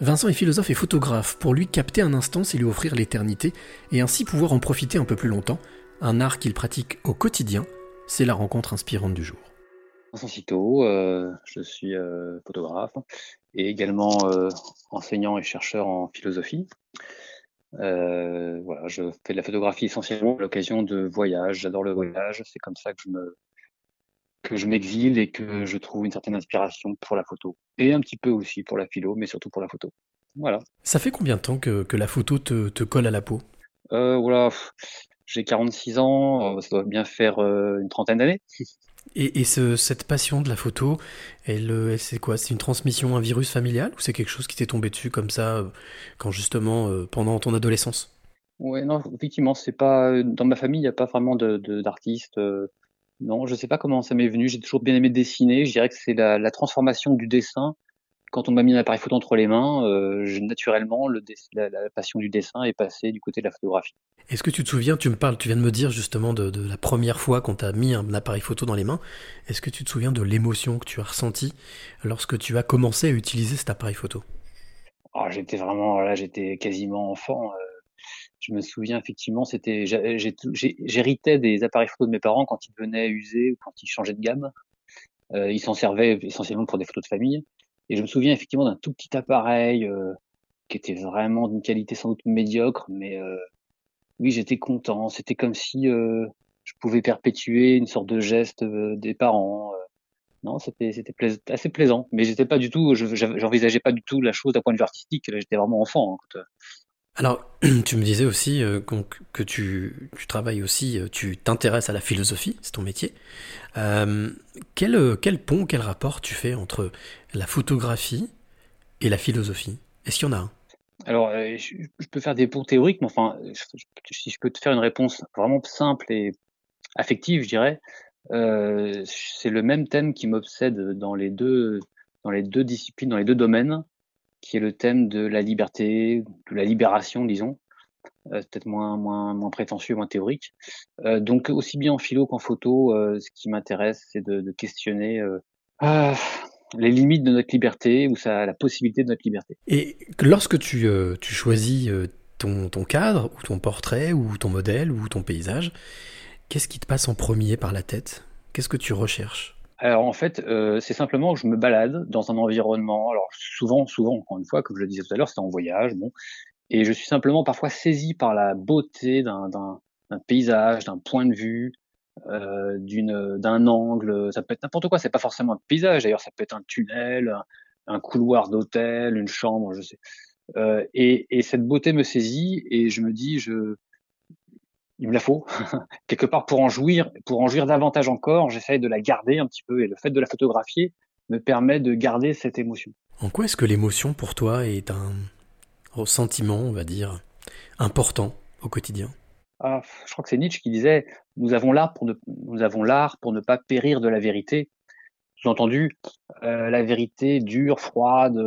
Vincent est philosophe et photographe. Pour lui, capter un instant, c'est lui offrir l'éternité et ainsi pouvoir en profiter un peu plus longtemps. Un art qu'il pratique au quotidien, c'est la rencontre inspirante du jour. Vincent Citeau, euh, je suis euh, photographe et également euh, enseignant et chercheur en philosophie. voilà, je fais de la photographie essentiellement à l'occasion de voyages. J'adore le voyage, c'est comme ça que je m'exile et que je trouve une certaine inspiration pour la photo. Et un petit peu aussi pour la philo, mais surtout pour la photo. Voilà. Ça fait combien de temps que, que la photo te, te, colle à la peau? Euh, Voilà, j'ai 46 ans, euh, ça doit bien faire euh, une trentaine d'années. Et, et ce, cette passion de la photo, elle, elle c'est quoi? C'est une transmission, un virus familial ou c'est quelque chose qui t'est tombé dessus comme ça euh, quand justement pendant ton adolescence? Ouais, non, effectivement, c'est pas dans ma famille, il n'y a pas vraiment de d'artistes. Non, je sais pas comment ça m'est venu. J'ai toujours bien aimé dessiner. Je dirais que c'est la, la, transformation du dessin. Quand on m'a mis un appareil photo entre les mains, euh, je, naturellement, le la, la, passion du dessin est passée du côté de la photographie. Est-ce que tu te souviens, tu me parles, tu viens de me dire justement de, de la première fois qu'on t'a mis un appareil photo dans les mains. Est-ce que tu te souviens de l'émotion que tu as ressentie lorsque tu as commencé à utiliser cet appareil photo? Oh, J'étais vraiment, là, j'étais quasiment enfant. Euh, je me souviens effectivement, c'était, j'héritais des appareils photo de mes parents quand ils venaient user ou quand ils changeaient de gamme. Euh, ils s'en servaient essentiellement pour des photos de famille. Et je me souviens effectivement d'un tout petit appareil euh, qui était vraiment d'une qualité sans doute médiocre, mais euh, oui, j'étais content. C'était comme si euh, je pouvais perpétuer une sorte de geste euh, des parents. Euh. non, c'était c'était assez plaisant, mais j'étais pas du tout, j'envisageais pas du tout la chose d'un point de vue artistique. J'étais vraiment enfant. Hein, alors, tu me disais aussi euh, que tu, travailles aussi, euh, tu t'intéresses à la philosophie, c'est ton métier. Euh, quel, quel pont, quel rapport tu fais entre la photographie et la philosophie? Est-ce qu'il y en a un? Alors, je, peux faire des ponts théoriques, mais enfin, si je peux te faire une réponse vraiment simple et affective, je dirais, c'est le même thème qui m'obsède dans les deux dans les deux disciplines, dans les deux domaines qui est le thème de la liberté, de la libération, disons, euh, peut-être moins, moins, moins prétentieux, moins théorique. Euh, donc aussi bien en philo qu'en photo, euh, ce qui m'intéresse, c'est de, de, questionner les limites de notre liberté ou ça, la possibilité de notre liberté. Et lorsque tu, tu choisis ton, ton cadre ou ton portrait ou ton modèle ou ton paysage, qu'est-ce qui te passe en premier par la tête? Qu'est-ce que tu recherches? Alors en fait, euh, c'est simplement que je me balade dans un environnement. Alors souvent, souvent, encore une fois, comme je le disais tout à l'heure, c'était en voyage, bon, et je suis simplement parfois saisi par la beauté d'un paysage, d'un point de vue, euh, d'un angle. Ça peut être n'importe quoi. C'est pas forcément un paysage. D'ailleurs, ça peut être un tunnel, un, un couloir d'hôtel, une chambre, je sais. Euh, et, et, cette beauté me saisit et je me dis, je il me la faut quelque part pour en jouir, pour en jouir davantage encore. J'essaye de la garder un petit peu et le fait de la photographier me permet de garder cette émotion. En quoi est-ce que l'émotion pour toi est un sentiment, on va dire, important au quotidien? Ah, Je crois que c'est Nietzsche qui disait nous avons l'art pour ne, nous avons l'art pour ne pas périr de la vérité. Sous-entendu, euh, la vérité dure, froide,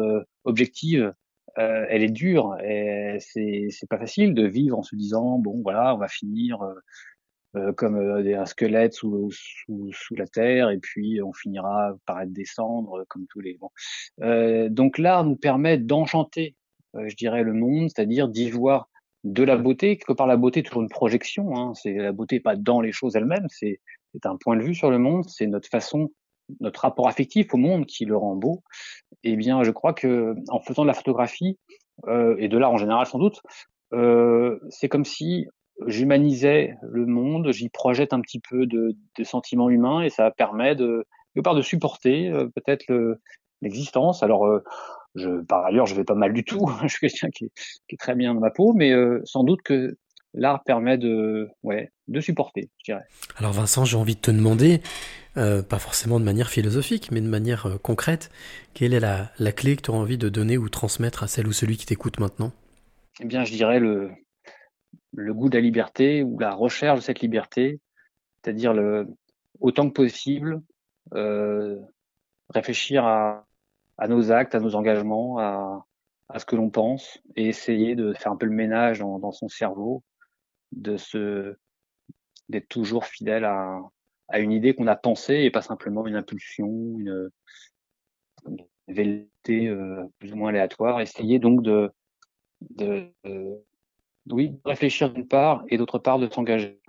objective, euh, elle est dure et c'est pas facile de vivre en se disant bon voilà on va finir euh, euh comme euh, un squelette sous, sous, sous la terre et puis on finira par être descendre comme tous les bon. donc l'art nous permet d'enchanter je dirais le monde c'est-à-dire d'y voir de la beauté que par la beauté toujours une projection hein, c'est la beauté pas dans les choses elles-mêmes c'est c'est un point de vue sur le monde c'est notre façon notre rapport affectif au monde qui le rend beau, eh bien, je crois que en faisant de la photographie euh, et de l'art en général sans doute, euh, c'est comme si j'humanisais le monde, j'y projette un petit peu de, de, sentiments humains et ça permet de, de part de supporter euh, peut-être l'existence. Alors, euh, je, par ailleurs, je vais pas mal du tout. je suis quelqu'un qui, qui, est très bien dans ma peau, mais euh, sans doute que l'art permet de, ouais, de supporter, je dirais. Alors Vincent, j'ai envie de te demander, euh, pas forcément de manière philosophique, mais de manière euh, concrète, quelle est la, clé que tu as envie de donner ou transmettre à celle ou celui qui t'écoute maintenant? Eh bien, je dirais le, goût de la liberté ou la recherche de cette liberté, c'est-à-dire le, autant que possible, euh, réfléchir à, nos actes, à nos engagements, à, à ce que l'on pense et essayer de faire un peu le ménage dans, dans son cerveau de se d'être toujours fidèle à, à une idée qu'on a pensée et pas simplement une impulsion, une velléité plus ou moins aléatoire, essayer donc de, de, oui, réfléchir d'une part et d'autre part de s'engager.